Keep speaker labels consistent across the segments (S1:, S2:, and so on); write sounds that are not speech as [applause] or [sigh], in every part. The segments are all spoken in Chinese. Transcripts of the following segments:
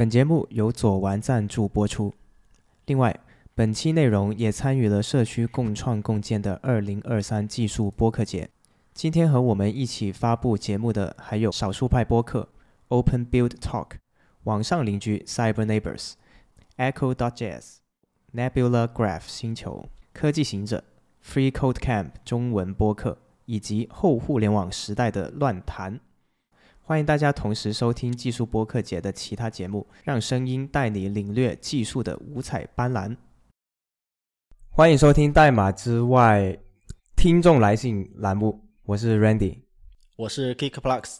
S1: 本节目由左玩赞助播出。另外，本期内容也参与了社区共创共建的二零二三技术播客节。今天和我们一起发布节目的还有少数派播客 Open Build Talk、网上邻居 Cyber Neighbors、Echo dot Jazz、Nebula Graph 星球、科技行者、Free Code Camp 中文播客以及后互联网时代的乱谈。欢迎大家同时收听技术播客节的其他节目，让声音带你领略技术的五彩斑斓。欢迎收听代码之外听众来信栏目，我是 Randy。
S2: 我是 KickPlus。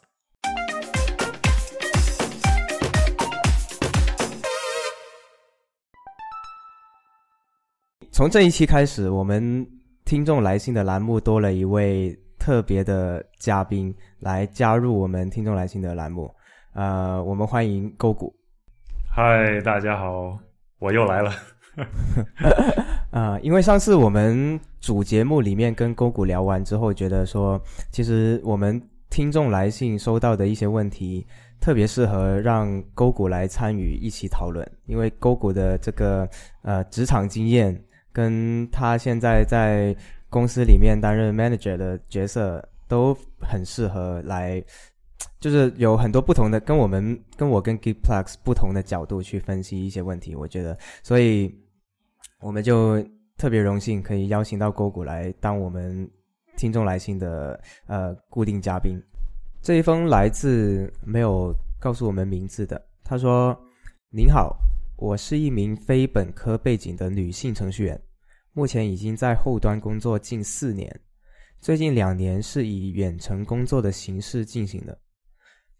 S1: 从这一期开始，我们听众来信的栏目多了一位特别的嘉宾来加入我们听众来信的栏目。呃，我们欢迎勾股。
S3: 嗨，大家好，我又来了。
S1: 啊、[laughs] 因为上次我们主节目里面跟勾股聊完之后，觉得说，其实我们听众来信收到的一些问题，特别适合让勾股来参与一起讨论，因为勾股的这个呃职场经验，跟他现在在公司里面担任 manager 的角色，都很适合来。就是有很多不同的，跟我们跟我跟 Geekplex 不同的角度去分析一些问题，我觉得，所以我们就特别荣幸可以邀请到勾股来当我们听众来信的呃固定嘉宾。这一封来自没有告诉我们名字的，他说：“您好，我是一名非本科背景的女性程序员，目前已经在后端工作近四年，最近两年是以远程工作的形式进行的。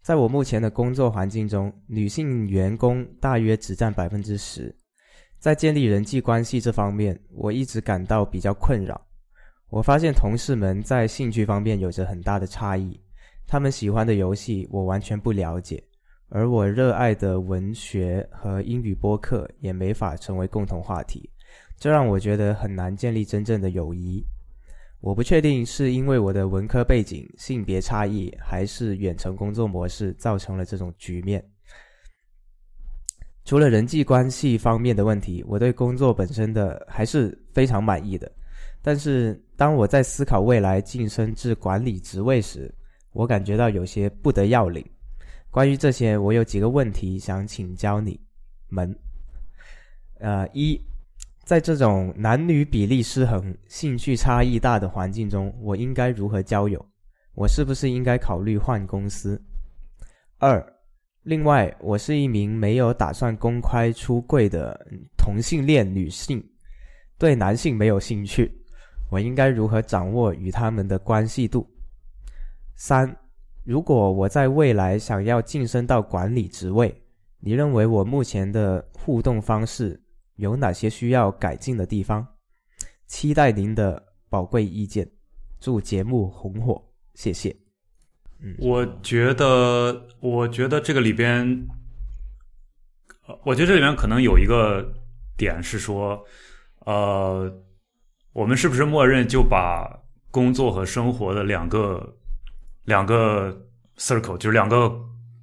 S1: 在我目前的工作环境中，女性员工大约只占百分之十。在建立人际关系这方面，我一直感到比较困扰。我发现同事们在兴趣方面有着很大的差异，他们喜欢的游戏我完全不了解，而我热爱的文学和英语播客也没法成为共同话题，这让我觉得很难建立真正的友谊。我不确定是因为我的文科背景、性别差异，还是远程工作模式造成了这种局面。除了人际关系方面的问题，我对工作本身的还是非常满意的。但是当我在思考未来晋升至管理职位时，我感觉到有些不得要领。关于这些，我有几个问题想请教你们。呃，一，在这种男女比例失衡、兴趣差异大的环境中，我应该如何交友？我是不是应该考虑换公司？二，另外，我是一名没有打算公开出柜的同性恋女性，对男性没有兴趣，我应该如何掌握与他们的关系度？三，如果我在未来想要晋升到管理职位，你认为我目前的互动方式有哪些需要改进的地方？期待您的宝贵意见，祝节目红火，谢谢。嗯，
S3: 我觉得，我觉得这个里边，我觉得这里面可能有一个点是说，呃，我们是不是默认就把工作和生活的两个两个 circle，就是两个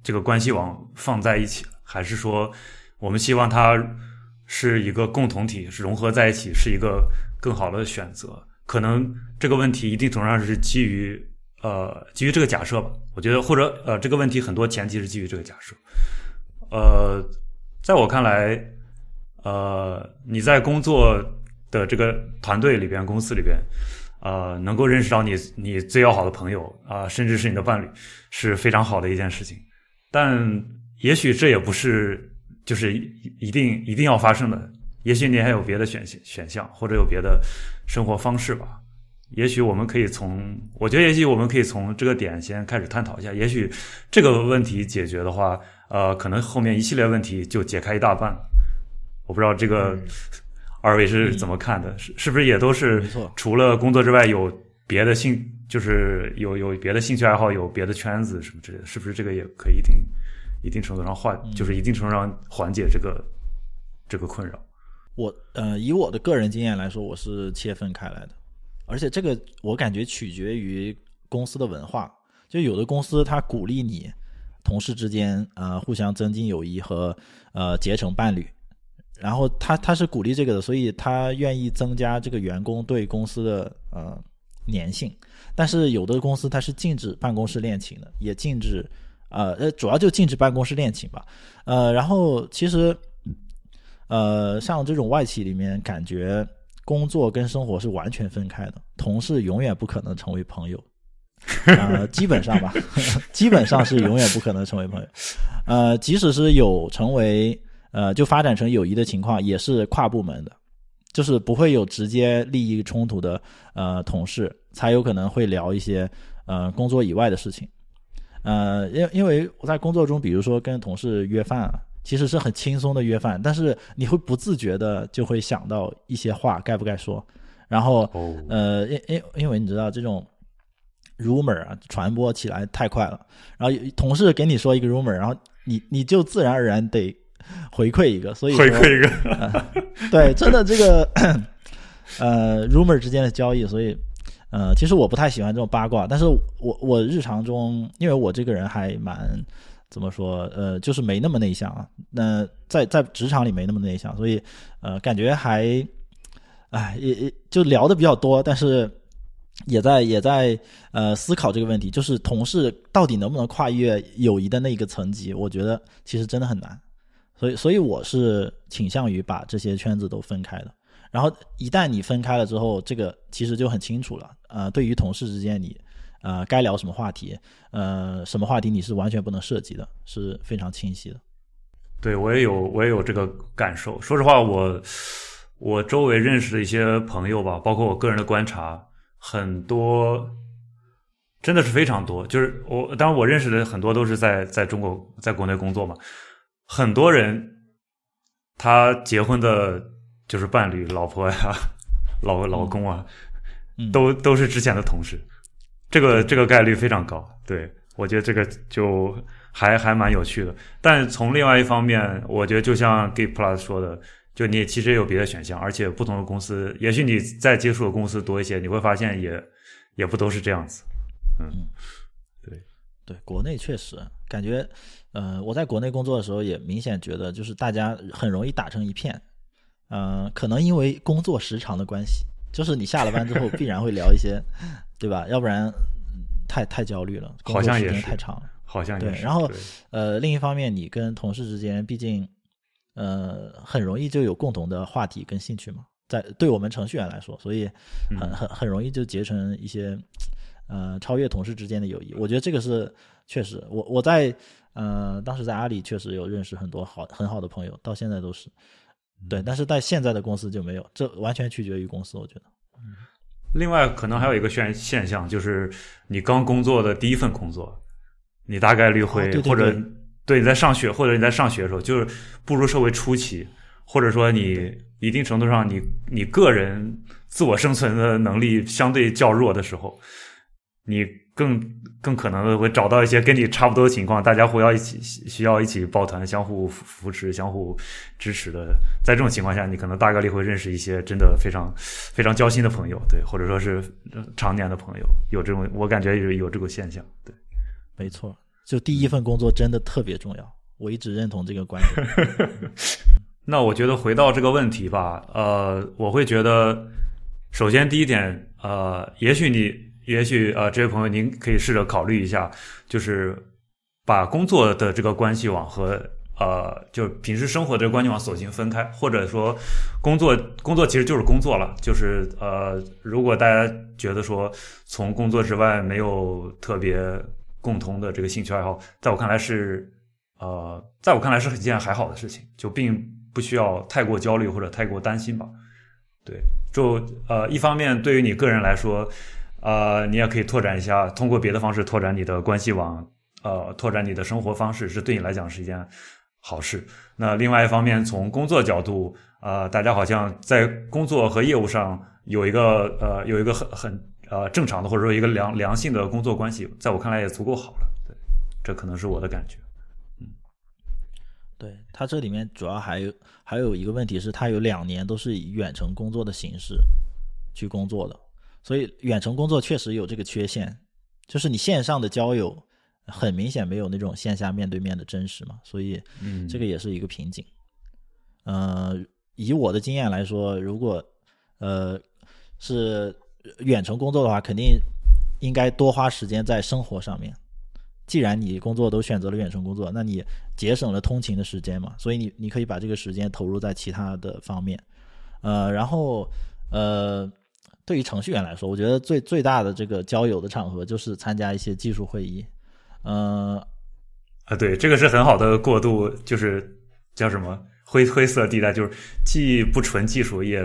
S3: 这个关系网放在一起？还是说，我们希望它是一个共同体，是融合在一起，是一个更好的选择？可能这个问题一定程度上是基于呃基于这个假设吧。我觉得或者呃这个问题很多前提是基于这个假设。呃，在我看来，呃你在工作的这个团队里边、公司里边，呃能够认识到你你最要好的朋友啊、甚至是你的伴侣，是非常好的一件事情。但也许这也不是就是一一定一定要发生的，也许你还有别的选项选项，或者有别的生活方式吧。也许我们可以从，我觉得也许我们可以从这个点先开始探讨一下。也许这个问题解决的话，呃，可能后面一系列问题就解开一大半。我不知道这个二位是怎么看的？是是不是也都是除了工作之外有别的兴，就是有有别的兴趣爱好，有别的圈子什么之类的？是不是这个也可以一定一定程度上缓，就是一定程度上缓解这个这个困扰？
S2: 我呃，以我的个人经验来说，我是切分开来的，而且这个我感觉取决于公司的文化。就有的公司它鼓励你，同事之间呃互相增进友谊和呃结成伴侣。然后他他是鼓励这个的，所以他愿意增加这个员工对公司的呃粘性。但是有的公司它是禁止办公室恋情的，也禁止呃呃主要就禁止办公室恋情吧。呃，然后其实呃像这种外企里面，感觉工作跟生活是完全分开的，同事永远不可能成为朋友。呃，基本上吧，[laughs] 基本上是永远不可能成为朋友。呃，即使是有成为。呃，就发展成友谊的情况也是跨部门的，就是不会有直接利益冲突的呃同事才有可能会聊一些呃工作以外的事情。呃，因因为我在工作中，比如说跟同事约饭，其实是很轻松的约饭，但是你会不自觉的就会想到一些话该不该说，然后呃，因因因为你知道这种 rumor 啊传播起来太快了，然后同事给你说一个 rumor，然后你你就自然而然得。回馈一个，所以
S3: 回馈一个，
S2: 对，真的这个 [coughs] 呃，rumor 之间的交易，所以呃，其实我不太喜欢这种八卦，但是我我日常中，因为我这个人还蛮怎么说，呃，就是没那么内向啊，那在在职场里没那么内向，所以呃，感觉还，哎，也也就聊的比较多，但是也在也在呃思考这个问题，就是同事到底能不能跨越友谊的那个层级？我觉得其实真的很难。所以，所以我是倾向于把这些圈子都分开的。然后，一旦你分开了之后，这个其实就很清楚了。呃，对于同事之间，你呃该聊什么话题，呃，什么话题你是完全不能涉及的，是非常清晰的。
S3: 对我也有，我也有这个感受。说实话，我我周围认识的一些朋友吧，包括我个人的观察，很多真的是非常多。就是我，当然我认识的很多都是在在中国，在国内工作嘛。很多人，他结婚的就是伴侣、老婆呀、老老公啊，都都是之前的同事，这个这个概率非常高。对我觉得这个就还还蛮有趣的。但从另外一方面，我觉得就像 Gay Plus 说的，就你其实也有别的选项，而且不同的公司，也许你在接触的公司多一些，你会发现也也不都是这样子。嗯，对
S2: 对，国内确实感觉。呃，我在国内工作的时候也明显觉得，就是大家很容易打成一片。嗯，可能因为工作时长的关系，就是你下了班之后 [laughs] 必然会聊一些，对吧？要不然太太焦虑了，工作时间太长了。
S3: 好像
S2: 对。然后呃，另一方面，你跟同事之间，毕竟呃很容易就有共同的话题跟兴趣嘛，在对我们程序员来说，所以很很很容易就结成一些呃超越同事之间的友谊。我觉得这个是确实，我我在。呃，当时在阿里确实有认识很多好很好的朋友，到现在都是，对。但是在现在的公司就没有，这完全取决于公司，我觉得。
S3: 另外，可能还有一个现现象，就是你刚工作的第一份工作，你大概率会或者对你在上学或者你在上学的时候，就是步入社会初期，或者说你一定程度上你你个人自我生存的能力相对较弱的时候，你。更更可能的会找到一些跟你差不多的情况，大家互要一起需要一起抱团，相互扶持、相互支持的。在这种情况下，你可能大概率会认识一些真的非常非常交心的朋友，对，或者说是常年的朋友。有这种，我感觉有有这种现象，对，
S2: 没错。就第一份工作真的特别重要，我一直认同这个观点。[laughs]
S3: 那我觉得回到这个问题吧，呃，我会觉得，首先第一点，呃，也许你。也许呃，这位朋友，您可以试着考虑一下，就是把工作的这个关系网和呃，就平时生活的关系网索性分开，或者说工作工作其实就是工作了。就是呃，如果大家觉得说从工作之外没有特别共同的这个兴趣爱好，在我看来是呃，在我看来是一件还好的事情，就并不需要太过焦虑或者太过担心吧。对，就呃，一方面对于你个人来说。呃，你也可以拓展一下，通过别的方式拓展你的关系网，呃，拓展你的生活方式，是对你来讲是一件好事。那另外一方面，从工作角度，呃，大家好像在工作和业务上有一个呃，有一个很很呃正常的或者说一个良良性的工作关系，在我看来也足够好了。对，这可能是我的感觉。嗯，
S2: 对他这里面主要还有还有一个问题是，他有两年都是以远程工作的形式去工作的。所以远程工作确实有这个缺陷，就是你线上的交友，很明显没有那种线下面对面的真实嘛，所以
S3: 嗯，
S2: 这个也是一个瓶颈。呃，以我的经验来说，如果呃是远程工作的话，肯定应该多花时间在生活上面。既然你工作都选择了远程工作，那你节省了通勤的时间嘛，所以你你可以把这个时间投入在其他的方面。呃，然后呃，对于程序员来说，我觉得最最大的这个交友的场合就是参加一些技术会议。呃，
S3: 啊，对，这个是很好的过渡，就是叫什么灰灰色地带，就是既不纯技术，也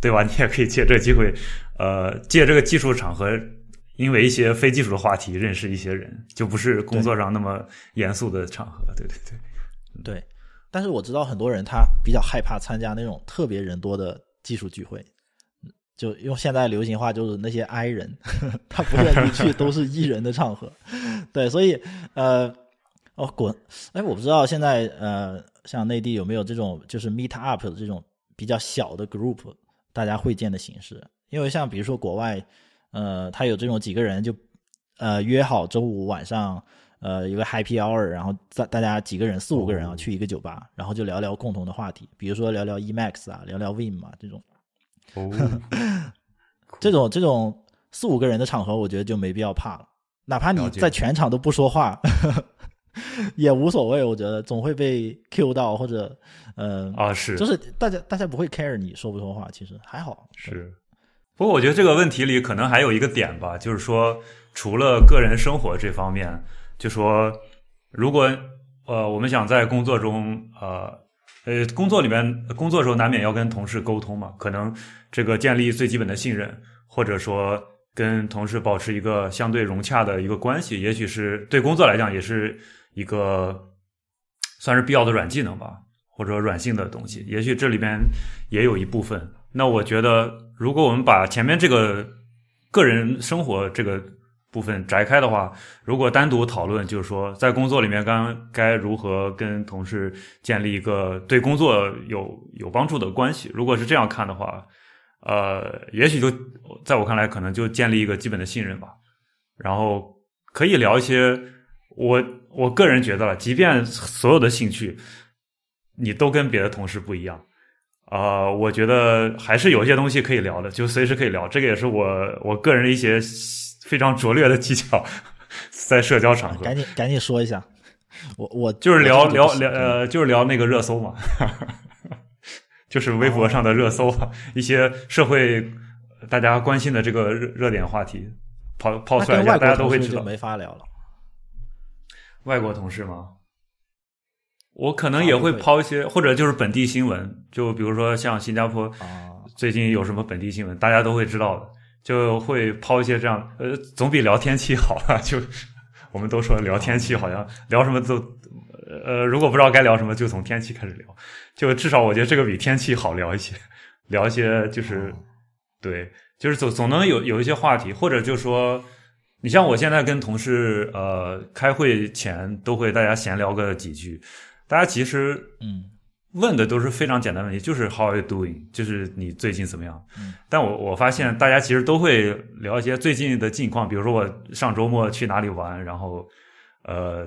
S3: 对吧？你也可以借这个机会，呃，借这个技术场合，因为一些非技术的话题认识一些人，就不是工作上那么严肃的场合。对对对，
S2: 对，但是我知道很多人他比较害怕参加那种特别人多的技术聚会，就用现在流行话就是那些 I 人，他不愿意去都是 E 人的场合。对，所以呃，哦滚，哎，我不知道现在呃，像内地有没有这种就是 Meet Up 的这种比较小的 group，大家会见的形式。因为像比如说国外，呃，他有这种几个人就呃约好周五晚上。呃，一个 Happy Hour，然后大大家几个人四五个人啊，去一个酒吧，然后就聊聊共同的话题，比如说聊聊 Emacs 啊，聊聊 Vim 啊这种。
S3: 哦，[laughs]
S2: 这种这种四五个人的场合，我觉得就没必要怕了，哪怕你在全场都不说话，[laughs] 也无所谓。我觉得总会被 Q 到，或者呃，
S3: 啊是，
S2: 就是大家大家不会 care 你说不说话，其实还好。
S3: 是，不过我觉得这个问题里可能还有一个点吧，就是说，除了个人生活这方面，就说如果呃我们想在工作中呃呃工作里面工作的时候难免要跟同事沟通嘛，可能这个建立最基本的信任，或者说跟同事保持一个相对融洽的一个关系，也许是对工作来讲也是一个算是必要的软技能吧，或者软性的东西，也许这里边也有一部分。那我觉得，如果我们把前面这个个人生活这个部分摘开的话，如果单独讨论，就是说在工作里面刚该如何跟同事建立一个对工作有有帮助的关系，如果是这样看的话，呃，也许就在我看来，可能就建立一个基本的信任吧，然后可以聊一些我我个人觉得了，即便所有的兴趣你都跟别的同事不一样。啊、我觉得还是有一些东西可以聊的，就随时可以聊。这个也是我我个人的一些非常拙劣的技巧，在社交场合，
S2: 赶紧赶紧说一下，我我
S3: 就是聊聊聊呃，就是聊那个热搜嘛，就是微博上的热搜，一些社会大家关心的这个热热点话题，抛抛出来一下，大家都会知道。
S2: 没法聊了。
S3: 外国同事吗？我可能也会抛一些，或者就是本地新闻，就比如说像新加坡
S2: 啊，
S3: 最近有什么本地新闻，大家都会知道的，就会抛一些这样，呃，总比聊天气好啊。就我们都说聊天气，好像聊什么都，呃，如果不知道该聊什么，就从天气开始聊。就至少我觉得这个比天气好聊一些，聊一些就是对，就是总总能有有一些话题，或者就说，你像我现在跟同事呃开会前都会大家闲聊个几句，大家其实
S2: 嗯
S3: 问的都是非常简单的问题，就是 How are you doing？就是你最近怎么样？
S2: 嗯
S3: 但我我发现大家其实都会聊一些最近的近况，比如说我上周末去哪里玩，然后呃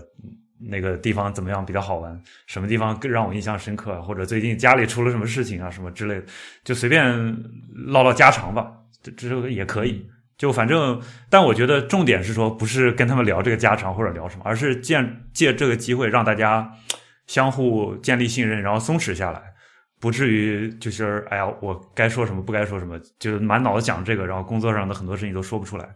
S3: 那个地方怎么样比较好玩，什么地方更让我印象深刻，或者最近家里出了什么事情啊什么之类的，就随便唠唠家常吧，这这个也可以。就反正，但我觉得重点是说，不是跟他们聊这个家常或者聊什么，而是借借这个机会让大家相互建立信任，然后松弛下来，不至于就是哎呀，我该说什么不该说什么，就是满脑子讲这个，然后工作上的很多事情都说不出来。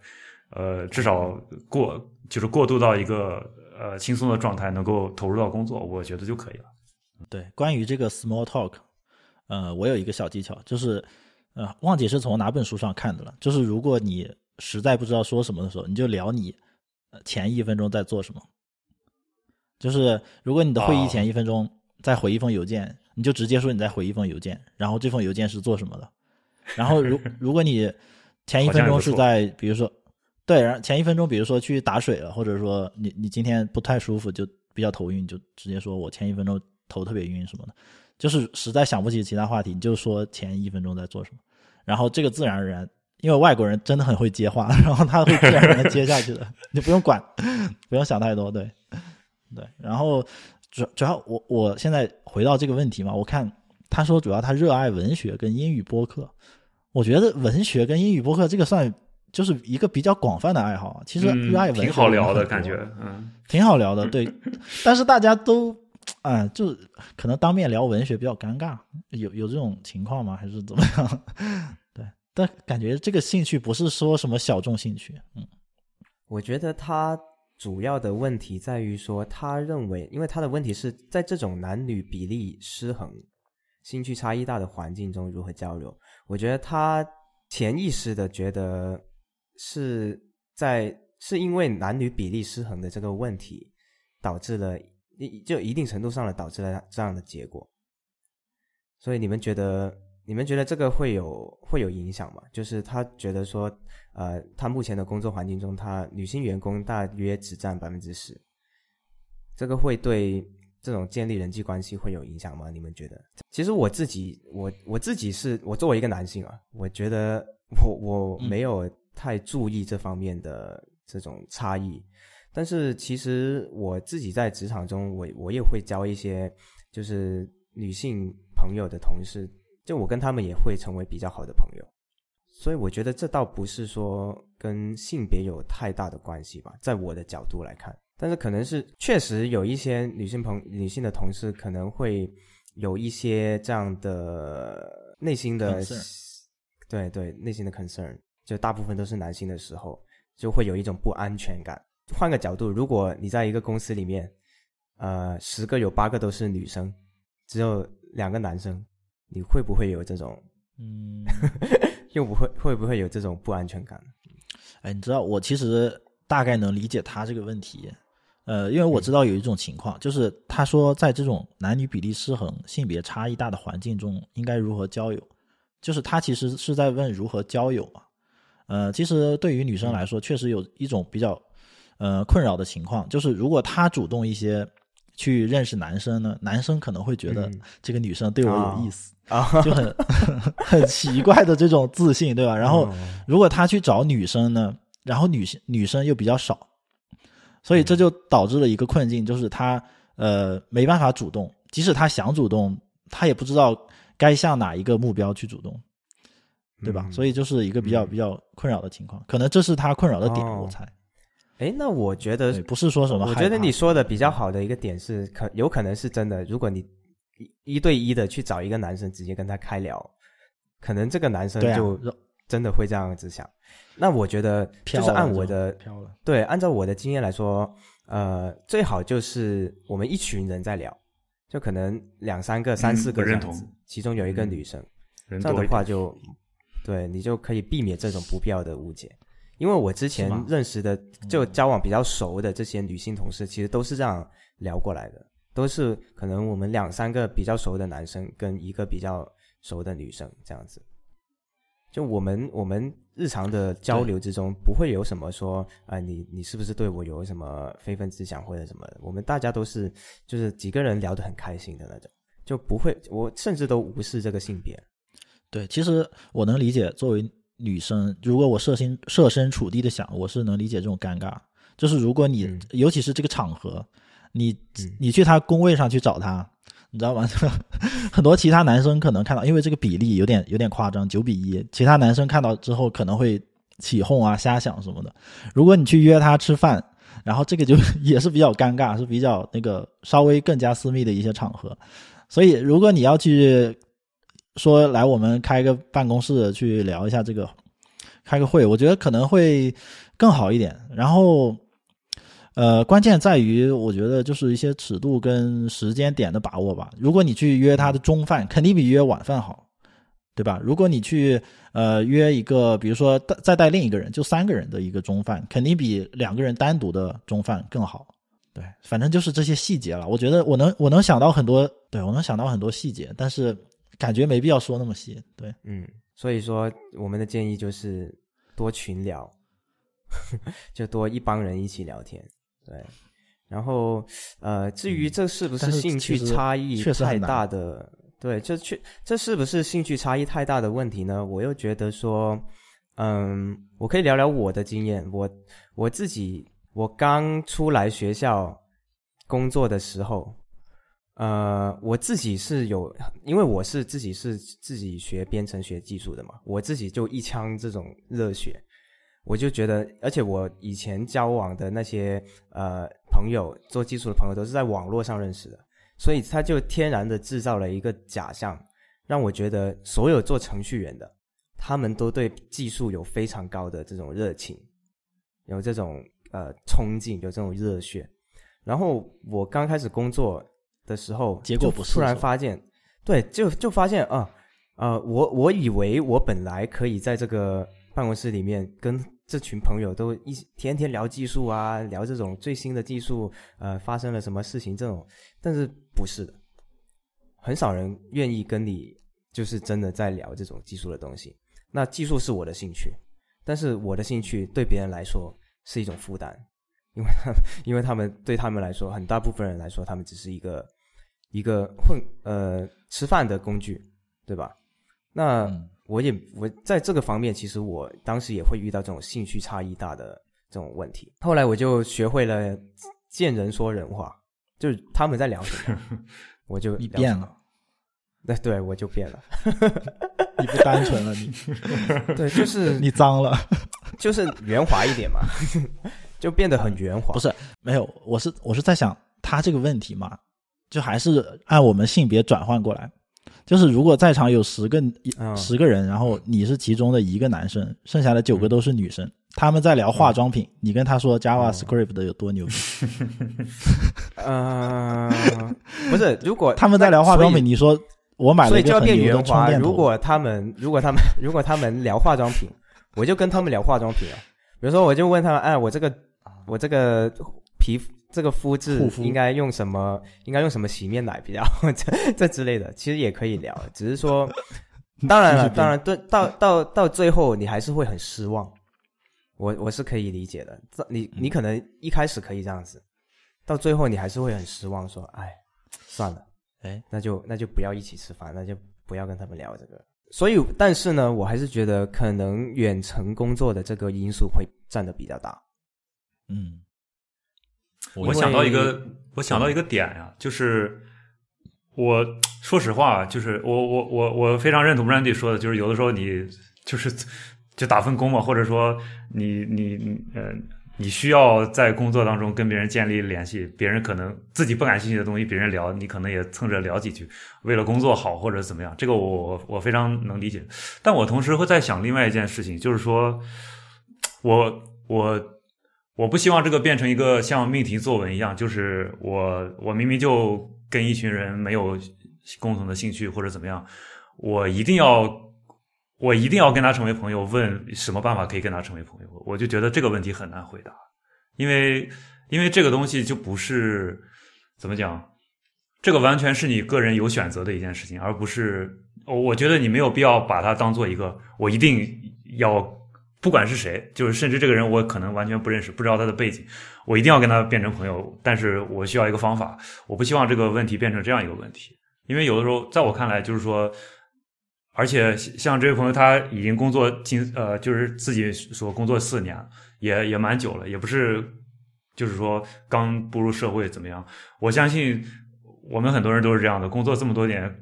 S3: 呃，至少过就是过渡到一个呃轻松的状态，能够投入到工作，我觉得就可以了。
S2: 对，关于这个 small talk，呃，我有一个小技巧，就是呃，忘记是从哪本书上看的了。就是如果你实在不知道说什么的时候，你就聊你前一分钟在做什么。就是如果你的会议前
S3: 哦
S2: 一分钟再回一封邮件，你就直接说你在回一封邮件，然后这封邮件是做什么的。然后如 [laughs] 如果你前一分钟是在比如说对，然后前一分钟比如说去打水了，或者说你你今天不太舒服，就比较头晕，你就直接说我前一分钟头特别晕什么的。就是实在想不起其他话题，你就说前一分钟在做什么，然后这个自然而然因为外国人真的很会接话，[laughs] 然后他会自然而然接下去的，你不用管，不用想太多，对，对。然后主主要我我现在回到这个问题嘛，我看他说主要他热爱文学跟英语播客，我觉得文学跟英语播客这个算就是一个比较广泛的爱好。其实热爱文学
S3: 挺好聊的感觉，嗯，
S2: 挺好聊的，对。[laughs] 但是大家都啊，就可能当面聊文学比较尴尬，有有这种情况吗？还是怎么样？[laughs] 对但感觉这个兴趣不是说什么小众兴趣，嗯，
S1: 我觉得他主要的问题在于说，他认为，因为他的问题是在这种男女比例失衡、兴趣差异大的环境中如何交流。我觉得他潜意识的觉得是在是因为男女比例失衡的这个问题导致了就一定程度上的导致了这样的结果。所以你们觉得？你们觉得这个会有会有影响吗？就是他觉得说，呃，他目前的工作环境中，他女性员工大约只占百分之十，这个会对这种建立人际关系会有影响吗？你们觉得？其实我自己，我我自己是我作为一个男性啊，我觉得我我没有太注意这方面的这种差异，但是其实我自己在职场中，我我也会交一些就是女性朋友的同事。就我跟他们也会成为比较好的朋友，所以我觉得这倒不是说跟性别有太大的关系吧，在我的角度来看，但是可能是确实有一些女性朋女性的同事可能会有一些这样的内心的，对对内心的 concern，就大部分都是男性的时候，就会有一种不安全感。换个角度，如果你在一个公司里面，呃，十个有八个都是女生，只有两个男生。你会不会有这种，
S2: 嗯，[laughs]
S1: 又不会会不会有这种不安全感？
S2: 哎，你知道我其实大概能理解他这个问题，呃，因为我知道有一种情况，就是他说在这种男女比例失衡、性别差异大的环境中，应该如何交友？就是他其实是在问如何交友嘛。呃，其实对于女生来说，确实有一种比较呃困扰的情况，就是如果她主动一些。去认识男生呢？男生可能会觉得这个女生对我有意思
S1: 啊，
S2: 就很 [laughs] 很奇怪的这种自信，对吧？然后如果他去找女生呢，然后女性女生又比较少，所以这就导致了一个困境，就是他呃没办法主动，即使他想主动，他也不知道该向哪一个目标去主动，对吧？所以就是一个比较比较困扰的情况，可能这是他困扰的点，我猜。
S1: 哎，那我觉得
S2: 不是说什么。
S1: 我觉得你说的比较好的一个点是，可有可能是真的。如果你一一对一的去找一个男生，直接跟他开聊，可能这个男生就真的会这样子想。那我觉得就是按我的对，按照我的经验来说，呃，最好就是我们一群人在聊，就可能两三个、三四个这样子，其中有一个女生，这样的话就对你就可以避免这种不必要的误解。因为我之前认识的就交往比较熟的这些女性同事，其实都是这样聊过来的，都是可能我们两三个比较熟的男生跟一个比较熟的女生这样子。就我们我们日常的交流之中，不会有什么说啊，你你是不是对我有什么非分之想或者什么？我们大家都是就是几个人聊得很开心的那种，就不会我甚至都无视这个性别。
S2: 对，其实我能理解作为。女生，如果我设身设身处地的想，我是能理解这种尴尬。就是如果你，尤其是这个场合，你你去他工位上去找他，你知道吗？[laughs] 很多其他男生可能看到，因为这个比例有点有点夸张，九比一，其他男生看到之后可能会起哄啊、瞎想什么的。如果你去约他吃饭，然后这个就 [laughs] 也是比较尴尬，是比较那个稍微更加私密的一些场合。所以，如果你要去。说来，我们开个办公室去聊一下这个，开个会，我觉得可能会更好一点。然后，呃，关键在于，我觉得就是一些尺度跟时间点的把握吧。如果你去约他的中饭，肯定比约晚饭好，对吧？如果你去呃约一个，比如说带再带另一个人，就三个人的一个中饭，肯定比两个人单独的中饭更好。对，反正就是这些细节了。我觉得我能我能想到很多，对我能想到很多细节，但是。感觉没必要说那么细，对，
S1: 嗯，所以说我们的建议就是多群聊，[laughs] 就多一帮人一起聊天，对。然后，呃，至于这是不是兴趣差异太大的，对，这确这是不是兴趣差异太大的问题呢？我又觉得说，嗯，我可以聊聊我的经验。我我自己，我刚出来学校工作的时候，呃，我自己是有，因为我是自己是自己学编程学技术的嘛，我自己就一腔这种热血，我就觉得，而且我以前交往的那些呃朋友，做技术的朋友都是在网络上认识的，所以他就天然的制造了一个假象，让我觉得所有做程序员的。他们都对技术有非常高的这种热情，有这种呃冲劲，有这种热血。然后我刚开始工作的时候，
S2: 结果不是
S1: 突然发现，对，就就发现啊，呃，我我以为我本来可以在这个办公室里面跟这群朋友都一天天聊技术啊，聊这种最新的技术，呃，发生了什么事情这种，但是不是的，很少人愿意跟你就是真的在聊这种技术的东西。那技术是我的兴趣，但是我的兴趣对别人来说是一种负担，因为因为他们对他们来说，很大部分人来说，他们只是一个一个混呃吃饭的工具，对吧？那我也我在这个方面，其实我当时也会遇到这种兴趣差异大的这种问题。后来我就学会了见人说人话，就是他们在聊什么，[laughs] 我就
S2: 你变了。
S1: 对对，我就变了，[laughs]
S2: 你不单纯了，你 [laughs]
S1: 对，就是
S2: 你脏了，
S1: 就是圆滑一点嘛，就变得很圆滑。
S2: 不是，没有，我是我是在想他这个问题嘛，就还是按我们性别转换过来，就是如果在场有十个十个人，然后你是其中的一个男生，剩下的九个都是女生，他们在聊化妆品，你跟他说 JavaScript 的有多牛逼？[laughs]
S1: 嗯，不是，如果
S2: 他们在聊化妆品，你说。我买了一个很
S1: 圆滑。如果他们，如果他们，如果他们聊化妆品，我就跟他们聊化妆品啊。比如说，我就问他们，哎，我这个，我这个皮肤，这个肤质应该用什么？应该用什么洗面奶比较？[laughs] 这这之类的，其实也可以聊。只是说，[laughs] 当然了，当然，对，到到到最后，你还是会很失望。我我是可以理解的。你你可能一开始可以这样子，到最后你还是会很失望，说，哎，算了。哎，那就那就不要一起吃饭，那就不要跟他们聊这个。所以，但是呢，我还是觉得可能远程工作的这个因素会占的比较大。
S2: 嗯，
S3: 我想到一个，我想到一个点呀，就是我说实话，就是我我我我非常认同 Randy 说的，就是有的时候你就是就打份工嘛，或者说你你呃。你需要在工作当中跟别人建立联系，别人可能自己不感兴趣的东西，别人聊，你可能也蹭着聊几句，为了工作好或者怎么样，这个我我非常能理解。但我同时会在想另外一件事情，就是说，我我我不希望这个变成一个像命题作文一样，就是我我明明就跟一群人没有共同的兴趣或者怎么样，我一定要。我一定要跟他成为朋友，问什么办法可以跟他成为朋友？我就觉得这个问题很难回答，因为因为这个东西就不是怎么讲，这个完全是你个人有选择的一件事情，而不是我觉得你没有必要把它当做一个我一定要不管是谁，就是甚至这个人我可能完全不认识，不知道他的背景，我一定要跟他变成朋友，但是我需要一个方法，我不希望这个问题变成这样一个问题，因为有的时候在我看来就是说。而且像这位朋友，他已经工作近呃，就是自己说工作四年，也也蛮久了，也不是就是说刚步入社会怎么样。我相信我们很多人都是这样的，工作这么多年，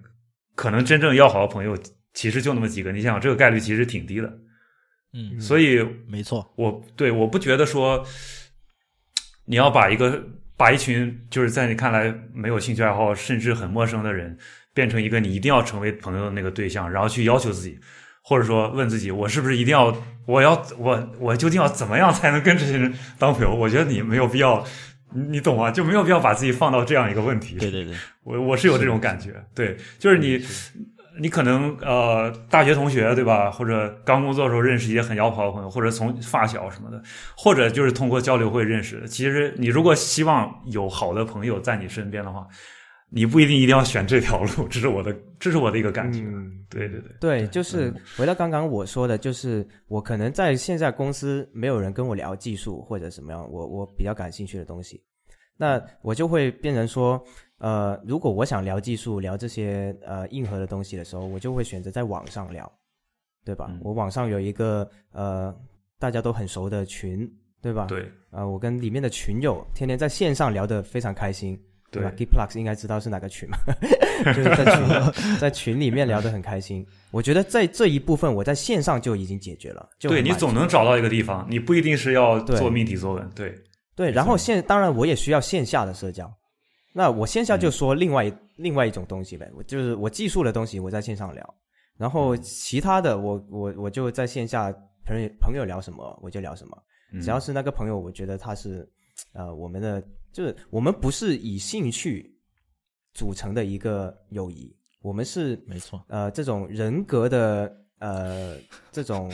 S3: 可能真正要好的朋友其实就那么几个。你想想，这个概率其实挺低的。
S2: 嗯，
S3: 所以
S2: 没错，
S3: 我对我不觉得说你要把一个把一群就是在你看来没有兴趣爱好甚至很陌生的人。变成一个你一定要成为朋友的那个对象，然后去要求自己，或者说问自己，我是不是一定要，我要我我究竟要怎么样才能跟这些人当朋友？我觉得你没有必要，你懂吗？就没有必要把自己放到这样一个问题。
S2: 对对对，
S3: 我我是有这种感觉。对，就是你，你可能呃，大学同学对吧？或者刚工作的时候认识一些很要好的朋友，或者从发小什么的，或者就是通过交流会认识的。其实你如果希望有好的朋友在你身边的话。你不一定一定要选这条路，[laughs] 这是我的，这是我的一个感觉。对对对，
S1: 对，就是回到刚刚我说的，就是我可能在现在公司没有人跟我聊技术或者什么样，我我比较感兴趣的东西，那我就会变成说，呃，如果我想聊技术，聊这些呃硬核的东西的时候，我就会选择在网上聊，对吧？
S3: 嗯
S1: 我网上有一个呃大家都很熟的群，对吧？
S3: 对
S1: 啊、我跟里面的群友天天在线上聊得非常开心，对
S3: 对
S1: 吧 g i p l u x 应该知道是哪个群嘛，[laughs] 就是在群 [laughs] 在群里面聊得很开心。我觉得在这一部分，我在线上就已经解决了。就
S3: 对，你总能找到一个地方，你不一定是要做命题作文，对
S1: 对，然后线当然我也需要线下的社交。那我线下就
S3: 嗯。
S1: 说另外一、另外一种东西呗，我就是我技术的东西我在线上聊，然后
S3: 嗯。
S1: 其他的我我我就在线下朋友朋友聊什么我就聊什么，
S3: 嗯。
S1: 只要是那个朋友，我觉得他是呃我们的就是我们不是以兴趣组成的一个友谊，我们是
S2: 没错，
S1: 呃这种人格的呃这种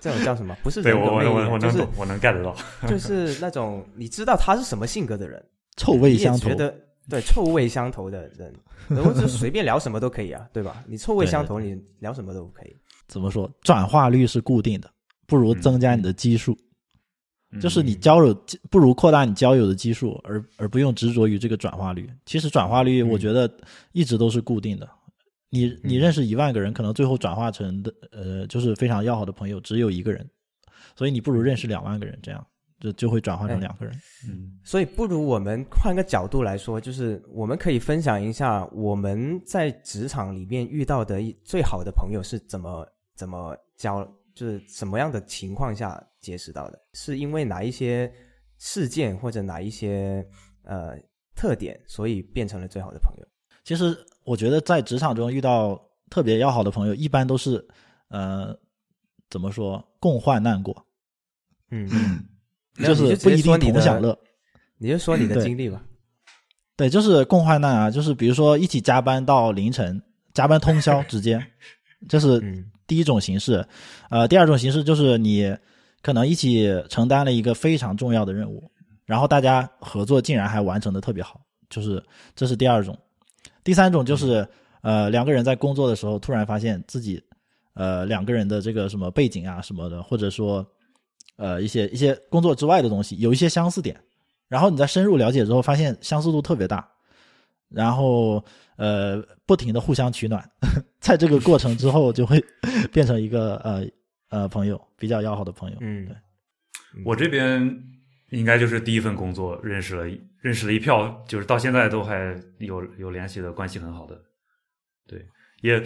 S1: 这种叫什么？不是
S3: 对我我
S1: 人格魅力就是
S3: 我我能懂，我能 get 到，
S1: 就是那种你知道他是什么性格的人，[laughs]
S2: 臭味相投
S1: 觉。得对臭味相投的人，然后就随便聊什么都可以啊，对吧？你臭味相投，你聊什么都可以。
S2: 怎么说？转化率是固定的，不如增加你的基数。就是你
S3: 嗯
S2: 交友不如扩大你交友的基数，而而不用执着于这个转化率。其实转化率，
S1: 嗯
S2: 我觉得一直都是固定的。你你认识一万个人，可能最后转化成的呃，就是非常要好的朋友只有一个人，所以你不如认识两万个人，这样就就会转化成
S1: 哎
S2: 两个人。
S3: 嗯。
S1: 所以不如我们换个角度来说，就是我们可以分享一下我们在职场里面遇到的一最好的朋友是怎么怎么交，就是什么样的情况下结识到的，是因为哪一些事件或者哪一些呃特点，所以变成了最好的朋友。
S2: 其实我觉得在职场中遇到特别要好的朋友，一般都是呃怎么说共患难过，
S1: 嗯，
S2: 就是不一定同享乐。
S1: 你就说你的经历吧。
S2: 对，就是共患难啊，就是比如说一起加班到凌晨，加班通宵，直接，这是
S1: 嗯
S2: 第一种形式。呃，第二种形式就是你可能一起承担了一个非常重要的任务，然后大家合作竟然还完成的特别好，就是这是第二种。第三种就是呃两个人在工作的时候突然发现自己呃两个人的这个什么背景啊什么的，或者说呃一些一些工作之外的东西有一些相似点，然后你在深入了解之后发现相似度特别大，然后呃不停的互相取暖，[laughs] 在这个过程之后就会 [laughs] 变成一个呃呃朋友比较要好的朋友。
S1: 嗯
S2: 对，
S3: 我这边应该就是第一份工作认识了认识了一票，就是到现在都还有有联系的关系很好的，对，也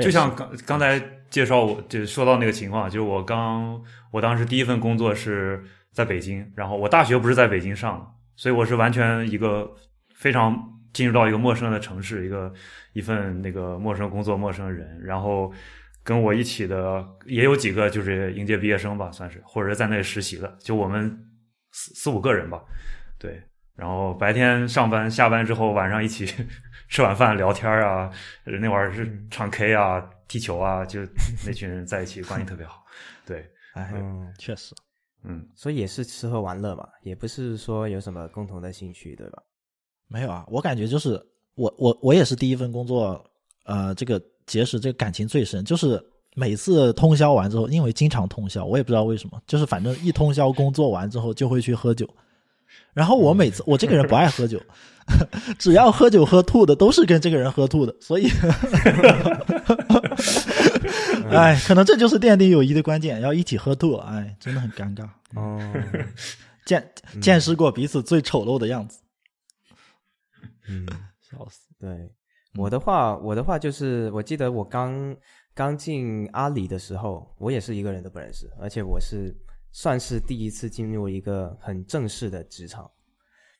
S3: 就像刚刚才介绍我就说到那个情况，就是我刚我当时第一份工作是在北京，然后我大学不是在北京上的，所以我是完全一个非常进入到一个陌生的城市，一个一份那个陌生工作、陌生人，然后跟我一起的也有几个就是应届毕业生吧，算是或者是在那里实习的，就我们四四五个人吧，对。然后白天上班，下班之后晚上一起吃晚饭聊天啊，呃那会儿是唱 K 啊、踢球啊，就那群人在一起关系特别好。对，[laughs]
S2: 哎，
S1: 嗯，
S2: 确实，
S3: 嗯，
S1: 所以也是吃喝玩乐嘛，也不是说有什么共同的兴趣，对吧？
S2: 没有啊，我感觉就是我我我也是第一份工作，呃，这个结识这个感情最深，就是每次通宵完之后，因为经常通宵，我也不知道为什么，就是反正一通宵工作完之后就会去喝酒，然后我每次我这个人不爱喝酒，[laughs] 只要喝酒喝吐的都是跟这个人喝吐的，所以，[laughs] 哎，可能这就是奠定友谊的关键，要一起喝吐，哎，真的很尴尬，
S1: 哦，
S2: 见见识过彼此最丑陋的样子，
S1: 嗯，[laughs]
S2: 笑死。
S1: 对，我的话，我的话就是，我记得我刚刚进阿里的时候，我也是一个人都不认识，而且我是算是第一次进入一个很正式的职场，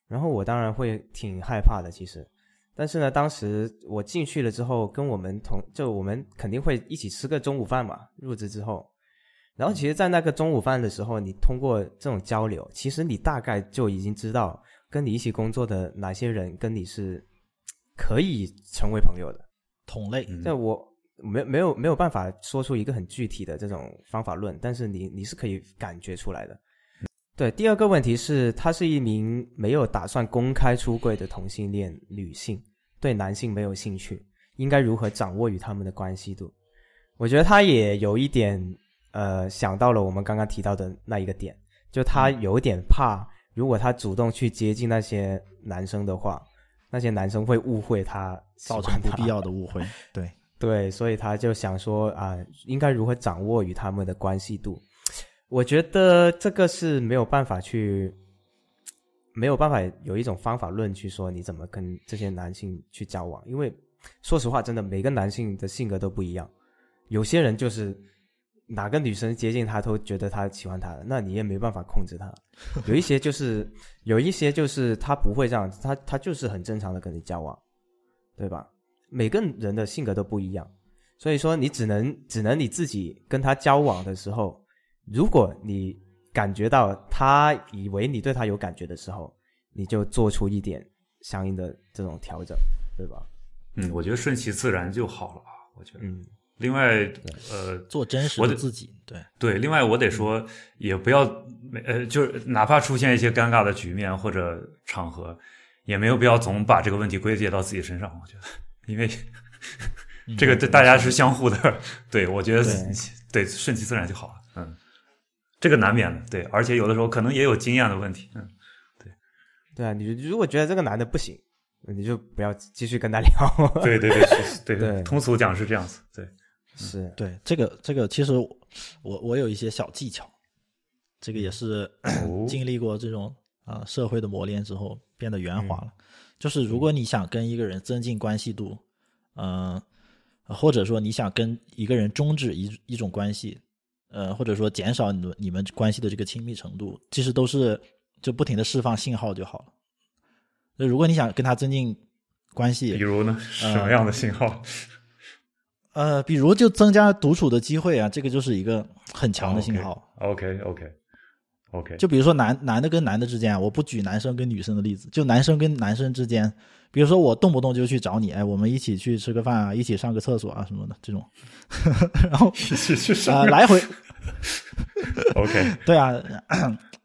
S1: 然后我当然会挺害怕的，其实。但是呢，当时我进去了之后，跟我们同就我们肯定会一起吃个中午饭嘛，入职之后。然后其实，在那个中午饭的时候，你通过这种交流，其实你大概就已经知道跟你一起工作的哪些人跟你是可以成为朋友的。
S2: 同类，
S3: 嗯
S1: 这我没没有没有办法说出一个很具体的这种方法论，但是你你是可以感觉出来的。对，第二个问题是，她是一名没有打算公开出柜的同性恋女性，对男性没有兴趣，应该如何掌握与他们的关系度？我觉得她也有一点呃想到了我们刚刚提到的那一个点，就她有点怕，如果她主动去接近那些男生的话，那些男生会误会她
S2: 造成不必要的误会。对，
S1: 对，所以他就想说啊，应该如何掌握与他们的关系度？我觉得这个是没有办法去，没有办法有一种方法论去说你怎么跟这些男性去交往，因为说实话，真的每个男性的性格都不一样，有些人就是哪个女生接近他都觉得他喜欢他，那你也没办法控制他。有一些就是有一些就是他不会这样，他他就是很正常的跟你交往，对吧？每个人的性格都不一样，所以说你只能只能你自己跟他交往的时候，如果你感觉到他以为你对他有感觉的时候，你就做出一点相应的这种调整，对吧？
S3: 嗯，我觉得顺其自然就好了。我觉得，
S1: 嗯，
S3: 另外，呃，
S2: 做真实的自己，对，
S3: 对，另外我得说，也不要没呃，就是哪怕出现一些尴尬的局面或者场合，也没有必要总把这个问题归结到自己身上。我觉得，因为这个对大家是相互的，[laughs] 对我觉得对 [laughs] 顺其自然就好了。嗯，这个难免的，对，而且有的时候可能也有经验的问题。嗯，
S1: 对对啊，你如果觉得这个男的不行，你就不要继续跟他聊。
S3: 对 [laughs] 对对，是对
S1: 对
S3: 通俗讲是这样子。对，
S1: 是，
S2: 对，这个这个其实我我有一些小技巧，这个也是
S3: 哦
S2: 经历过这种啊、社会的磨练之后变得圆滑
S3: 嗯
S2: 了。就是如果你想跟一个人增进关系度，嗯、或者说你想跟一个人终止一一种关系，呃，或者说减少你们你们关系的这个亲密程度，其实都是就不停的释放信号就好了。那如果你想跟他增进关系，
S3: 比如呢，什么样的信号？
S2: 呃，比如就增加独处的机会啊，这个就是一个很强的信号。
S3: OK OK OK，
S2: 就比如说男男的跟男的之间啊，我不举男生跟女生的例子，就男生跟男生之间，比如说我动不动就去找你，哎，我们一起去吃个饭啊，一起上个厕所啊什么的这种，[laughs] 然后
S3: 一起去
S2: 啊、
S3: 上
S2: 来回 [laughs]
S3: OK [laughs]
S2: 对啊，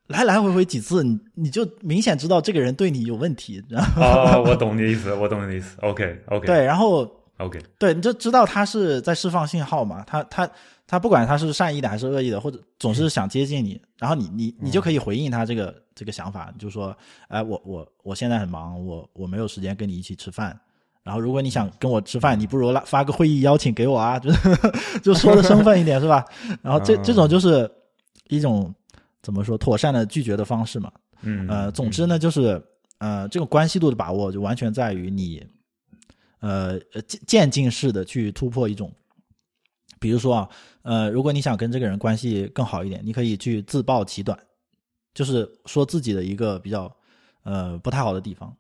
S2: 来来回回几次，你你就明显知道这个人对你有问题，然后
S3: 哦，我懂你的意思，我懂你的意思。OK OK
S2: 对，然后
S3: OK
S2: 对，你就知道他是在释放信号嘛，他他他不管他是善意的还是恶意的，或者总是想接近你，然后你你你就可以回应他这个、这个想法，你就说，哎，我我我现在很忙，我我没有时间跟你一起吃饭。然后如果你想跟我吃饭，你不如拉发个会议邀请给我啊，就是 [laughs] 就说的生分一点是吧？然后这这种就是一种怎么说妥善的拒绝的方式嘛。
S3: 嗯
S2: 呃，总之呢，就是呃，这个关系度的把握就完全在于你，呃，呃渐渐进式的去突破一种，比如说啊，呃，如果你想跟这个人关系更好一点，你可以去自曝其短，就是说自己的一个比较呃不太好的地方，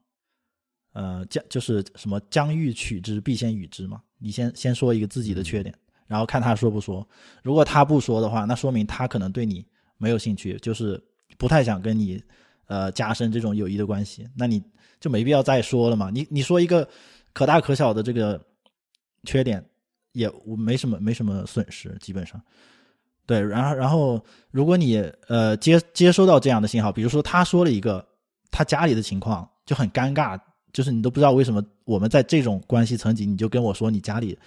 S2: 呃，将就是什么将欲取之，必先予之嘛，你先先说一个自己的缺点，然后看他说不说，如果他不说的话，那说明他可能对你没有兴趣，就是不太想跟你呃加深这种友谊的关系，那你就没必要再说了嘛。你你说一个可大可小的这个缺点，也没什么没什么损失，基本上。对，然后然后如果你呃接接收到这样的信号，比如说他说了一个他家里的情况就很尴尬，就是你都不知道为什么我们在这种关系层级，你就跟我说你家里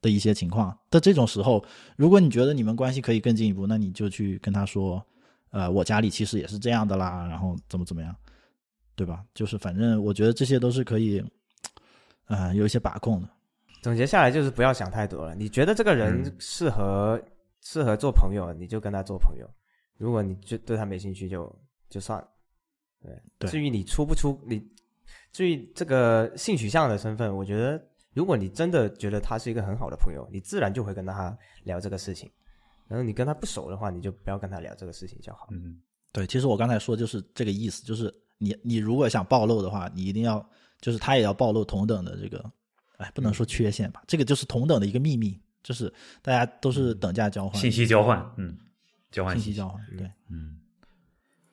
S2: 的一些情况的这种时候，如果你觉得你们关系可以更进一步，那你就去跟他说，呃，我家里其实也是这样的啦，然后怎么怎么样，对吧？就是反正我觉得这些都是可以，呃，有一些把控的。
S1: 总结下来就是不要想太多了。你觉得这个人
S3: 嗯
S1: 适合、适合做朋友，你就跟他做朋友；如果你就对他没兴趣就，就算了。对，
S2: 对
S1: 至于你出不出，你至于这个性取向的身份，我觉得如果你真的觉得他是一个很好的朋友，你自然就会跟他聊这个事情。然后你跟他不熟的话，你就不要跟他聊这个事情就好。
S3: 嗯
S2: 对，其实我刚才说就是这个意思，就是你你如果想暴露的话，你一定要就是他也要暴露同等的这个，哎，不能说缺陷吧，这个就是同等的一个秘密，就是大家都是等价交换，
S3: 信息交换，嗯，交换
S2: 信息交换，对，
S3: 嗯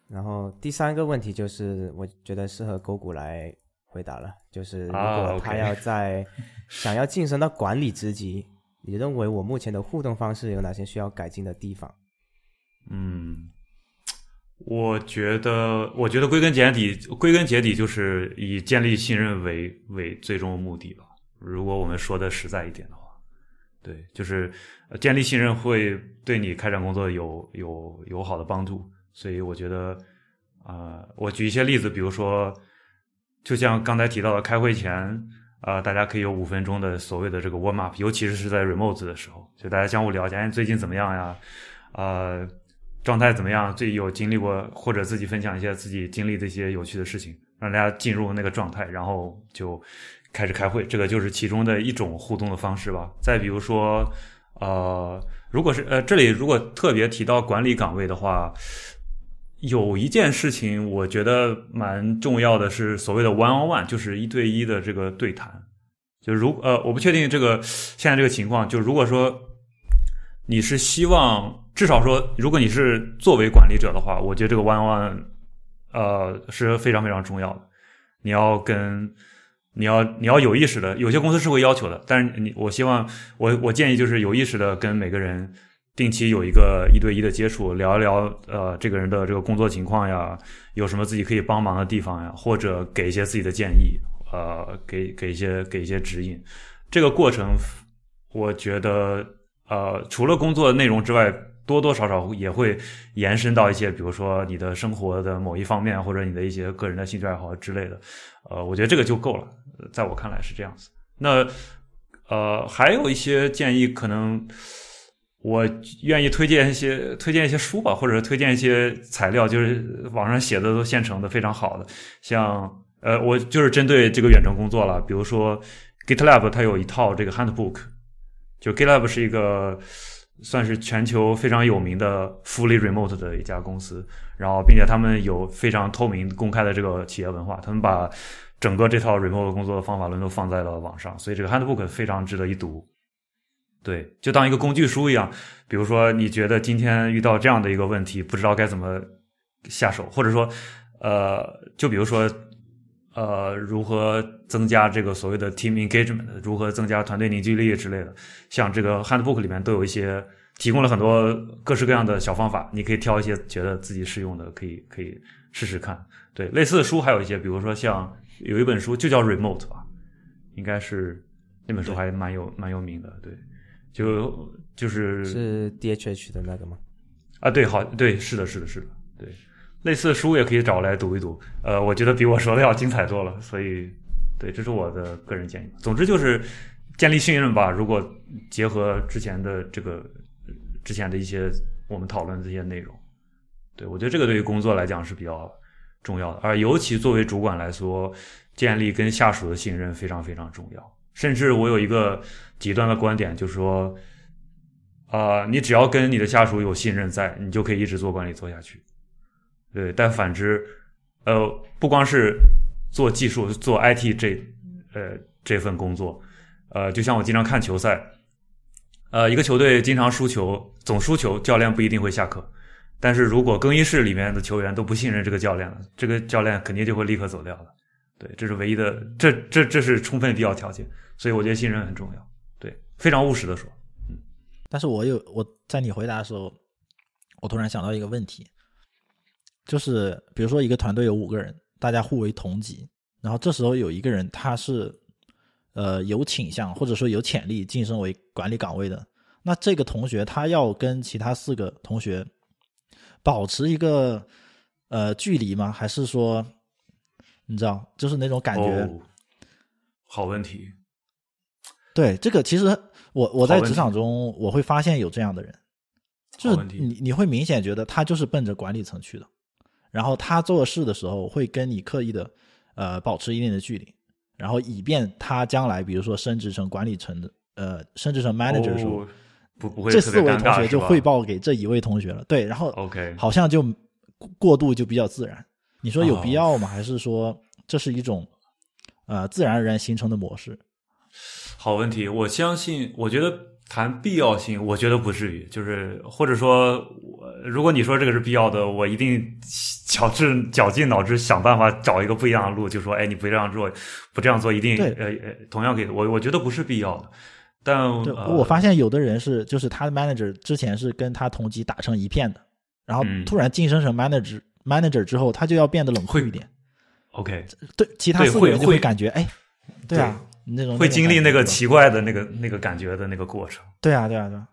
S1: 然后第三个问题就是，我觉得适合勾股来回答了，就是如
S3: 啊
S1: 果他要在 [laughs] 想要晋升到管理职级，你认为我目前的互动方式有哪些需要改进的地方？
S3: 嗯，我觉得，我觉得归根结底，归根结底就是以建立信任为为最终目的吧。如果我们说的实在一点的话，对，就是建立信任会对你开展工作有有有好的帮助。所以我觉得，啊、我举一些例子，比如说，就像刚才提到的，开会前，啊、大家可以有五分钟的所谓的这个 warm up，尤其是是在 remote 的时候，就大家相互了解，哎，最近怎么样呀？呃，状态怎么样？最有经历过或者自己分享一些自己经历的一些有趣的事情，让大家进入那个状态，然后就开始开会。这个就是其中的一种互动的方式吧。再比如说，呃，如果是呃这里如果特别提到管理岗位的话，有一件事情我觉得蛮重要的是所谓的 one on one，就是一对一的这个对谈。就如呃，我不确定这个现在这个情况，就如果说你是希望至少说，如果你是作为管理者的话，我觉得这个 one on one 呃是非常非常重要的。你要跟你要你要有意识的，有些公司是会要求的，但是你我希望我我建议就是有意识的跟每个人定期有一个一对一的接触，聊一聊呃这个人的这个工作情况呀，有什么自己可以帮忙的地方呀，或者给一些自己的建议，呃给给一些给一些指引。这个过程我觉得呃除了工作内容之外。多多少少也会延伸到一些，比如说你的生活的某一方面，或者你的一些个人的兴趣爱好之类的。呃，我觉得这个就够了，在我看来是这样子。那呃，还有一些建议，可能我愿意推荐一些推荐一些书吧，或者推荐一些材料，就是网上写的都现成的，非常好的。像呃，我就是针对这个远程工作了，比如说 GitLab 它有一套这个 Handbook，就 GitLab 是一个。算是全球非常有名的 fully remote 的一家公司，然后并且他们有非常透明公开的这个企业文化，他们把整个这套 remote 工作的方法论都放在了网上，所以这个 handbook 非常值得一读。对，就当一个工具书一样。比如说，你觉得今天遇到这样的一个问题，不知道该怎么下手，或者说，呃，就比如说，呃，如何增加这个所谓的 team engagement，如何增加团队凝聚力之类的，像这个 handbook 里面都有一些提供了很多各式各样的小方法，你可以挑一些觉得自己适用的，可以可以试试看。对，类似的书还有一些，比如说像有一本书就叫 Remote 吧，应该是那本书还蛮有蛮有名的。对，就就是
S1: 是 DHH 的那个吗？
S3: 啊，对，好，对，是的，是的，是的，对。类似的书也可以找来读一读，呃，我觉得比我说的要精彩多了，所以，对，这是我的个人建议。总之就是建立信任吧。如果结合之前的这个之前的一些我们讨论的这些内容，对我觉得这个对于工作来讲是比较重要的，而尤其作为主管来说，建立跟下属的信任非常非常重要。甚至我有一个极端的观点，就是说，啊，你只要跟你的下属有信任在，你就可以一直做管理做下去。对，但反之，呃，不光是做技术、做 IT 这呃这份工作，呃，就像我经常看球赛，呃，一个球队经常输球，总输球，教练不一定会下课。但是如果更衣室里面的球员都不信任这个教练了，这个教练肯定就会立刻走掉了。对，这是唯一的，这这这是充分必要条件。所以我觉得信任很重要。对，非常务实的说。嗯，
S2: 但是我有我在你回答的时候，我突然想到一个问题。就是比如说一个团队有五个人，大家互为同级，然后这时候有一个人他是，呃有倾向或者说有潜力晋升为管理岗位的，那这个同学他要跟其他四个同学保持一个呃距离吗？还是说你知道就是那种感觉？
S3: 哦、好问题。
S2: 对这个其实我我在职场中我会发现有这样的人，就是你你会明显觉得他就是奔着管理层去的。然后他做事的时候会跟你刻意的，呃，保持一定的距离，然后以便他将来比如说升职成管理层的，呃，升职成 manager 的时候，
S3: 不不会
S2: 这四位同学就汇报给这一位同学了，对，然后
S3: OK
S2: 好像就过渡就比较自然。你说有必要吗？还是说这是一种呃自然而然形成的模式？
S3: 好问题，我相信，我觉得。谈必要性，我觉得不至于，就是或者说，我如果你说这个是必要的，我一定绞尽绞尽脑汁想办法找一个不一样的路，就说，哎，你不这样做，不这样做，一定呃呃，同样给我，我觉得不是必要的。但、呃、
S2: 我发现有的人是，就是他的 manager 之前是跟他同级打成一片的，然后突然晋升成 manager、
S3: 嗯、
S2: manager 之后，他就要变得冷酷一点。
S3: OK，
S2: 对，其他四个人就
S3: 会
S2: 感觉，哎，对啊。那种
S3: 会经历那个奇怪的那个那个感觉的那个过程。
S2: 对啊，对啊，对啊。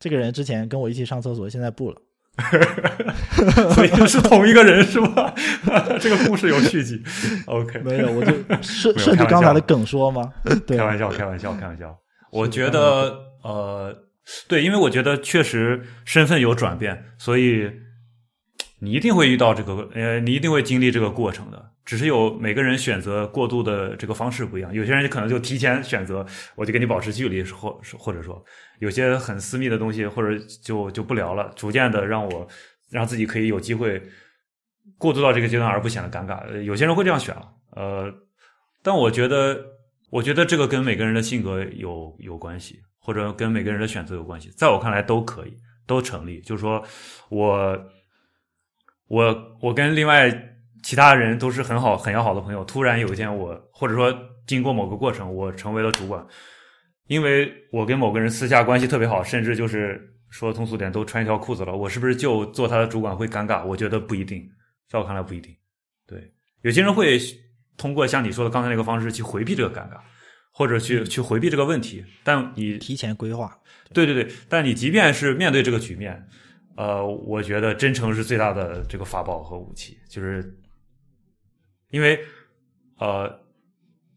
S2: 这个人之前跟我一起上厕所，现在不了。[laughs]
S3: 所以是同一个人是吧？[laughs] 这个故事有续集。OK，[laughs]
S2: 没有，我就顺顺着刚才的梗说吗？对
S3: 开，玩笑，开玩笑，开玩笑。我觉得，呃，对，因为我觉得确实身份有转变，所以你一定会遇到这个，呃，你一定会经历这个过程的。只是有每个人选择过渡的这个方式不一样，有些人可能就提前选择，我就跟你保持距离，或或者说有些很私密的东西，或者就就不聊了，逐渐的让我让自己可以有机会过渡到这个阶段而不显得尴尬。有些人会这样选了，呃，但我觉得，我觉得这个跟每个人的性格有有关系，或者跟每个人的选择有关系。在我看来，都可以，都成立。就是说我，我，我跟另外其他人都是很好、很要好的朋友。突然有一天我，或者说经过某个过程，我成为了主管，因为我跟某个人私下关系特别好，甚至就是说通俗点，都穿一条裤子了。我是不是就做他的主管会尴尬？我觉得不一定，在我看来不一定。对，有些人会通过像你说的刚才那个方式去回避这个尴尬，或者去去回避这个问题。但你
S2: 提前规划。
S3: 对对对，但你即便是面对这个局面，呃，我觉得真诚是最大的这个法宝和武器，就是因为呃，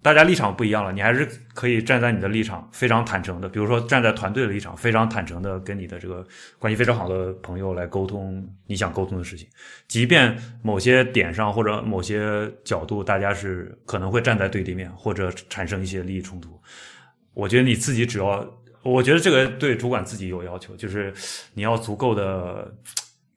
S3: 大家立场不一样了，你还是可以站在你的立场非常坦诚的，比如说站在团队的立场非常坦诚的跟你的这个关系非常好的朋友来沟通你想沟通的事情，即便某些点上或者某些角度大家是可能会站在对立面或者产生一些利益冲突，我觉得你自己只要。我觉得这个对主管自己有要求，就是你要足够的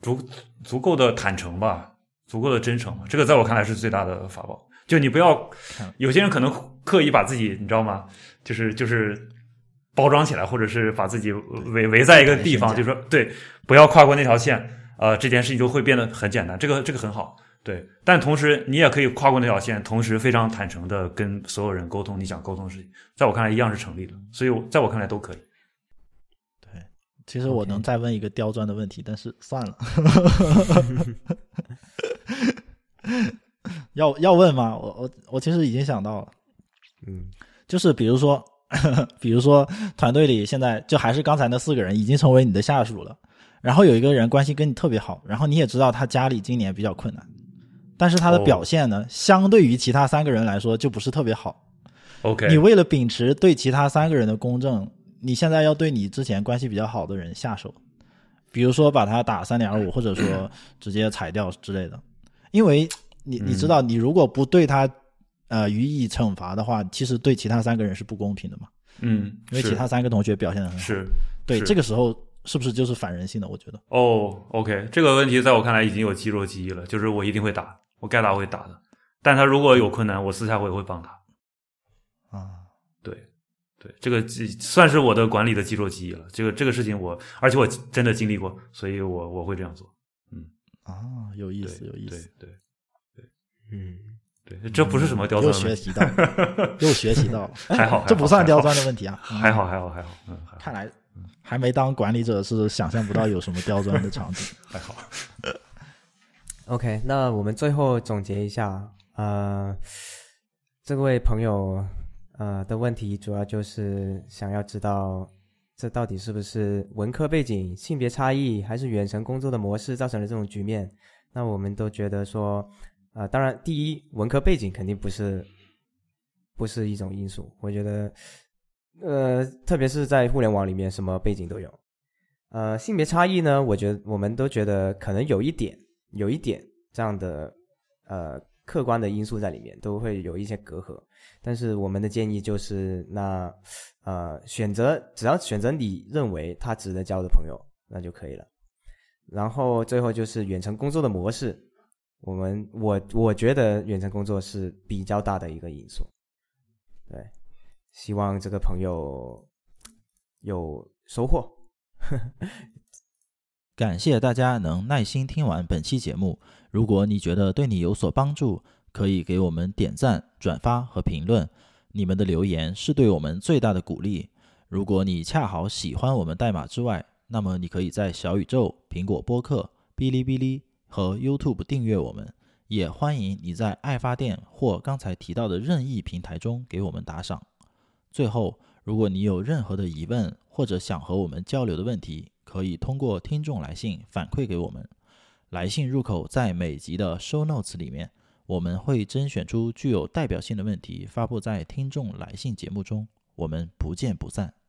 S3: 足足够的坦诚吧，足够的真诚吧。这个在我看来是最大的法宝。就你不要，有些人可能刻意把自己，你知道吗？就是就是包装起来，或者是把自己围围在一个地方，就说对，不要跨过那条线，呃，这件事情就会变得很简单。这个这个很好，对。但同时，你也可以跨过那条线，同时非常坦诚的跟所有人沟通你想沟通的事情，在我看来一样是成立的。所以，在我看来都可以。
S2: 对其实我能再问一个刁钻的问题，但是算了。[laughs] 要要问吗？我我我其实已经想到了，
S1: 嗯，
S2: 就是比如说，[laughs] 比如说团队里现在就还是刚才那四个人已经成为你的下属了，然后有一个人关系跟你特别好，然后你也知道他家里今年比较困难，但是他的表现呢，相对于其他三个人来说就不是特别好。
S3: OK，
S2: 你为了秉持对其他三个人的公正，你现在要对你之前关系比较好的人下手，比如说把他打三点二五，或者说直接裁掉之类的。因为你你知道，你如果不对他呃予以惩罚的话，其实对其他三个人是不公平的嘛。
S3: 嗯，
S2: 因为其他三个同学表现的很好。
S3: 是
S2: 对这个时候是不是就是反人性的？我觉得
S3: 哦，OK，这个问题在我看来已经有肌肉记忆了，就是我一定会打，我该打我会打的。但他如果有困难，我私下我也会帮他。
S2: 啊，
S3: 对，对，这个记算是我的管理的肌肉记忆了。这个这个事情我，而且我真的经历过，所以我我会这样做。
S2: 啊，有意思，有意思，
S3: 对对
S1: 嗯，
S3: 对，这不是什么刁钻的问题，
S2: 学习到了，[laughs] 又学习到了。[laughs]
S3: 还好，
S2: 这不算刁钻的问题啊，嗯。
S3: 还好，还好，还好，嗯，还好，
S2: 看来还没当管理者是想象不到有什么刁钻的场景。[laughs]
S3: 还好。
S1: OK，那我们最后总结一下，呃，这位朋友呃的问题主要就是想要知道，这到底是不是文科背景、性别差异，还是远程工作的模式造成了这种局面？那我们都觉得说，呃，当然，第一，文科背景肯定不是不是一种因素，我觉得，呃，特别是在互联网里面，什么背景都有。呃，性别差异呢，我觉得我们都觉得可能有一点。有一点这样的呃客观的因素在里面，都会有一些隔阂。但是我们的建议就是，那呃选择只要选择你认为他值得交的朋友，那就可以了。然后最后就是远程工作的模式，我们我我觉得远程工作是比较大的一个因素。对，希望这个朋友有收获。
S2: 感谢大家能耐心听完本期节目。如果你觉得对你有所帮助，可以给我们点赞、转发和评论。你们的留言是对我们最大的鼓励。如果你恰好喜欢我们代码之外，那么你可以在小宇宙、苹果播客、哔哩哔哩和 YouTube 订阅我们。也欢迎你在爱发电或刚才提到的任意平台中给我们打赏。最后，如果你有任何的疑问或者想和我们交流的问题，可以通过听众来信反馈给我们。来信入口在每集的 show notes 里面，我们会甄选出具有代表性的问题，发布在听众来信节目中。我们不见不散。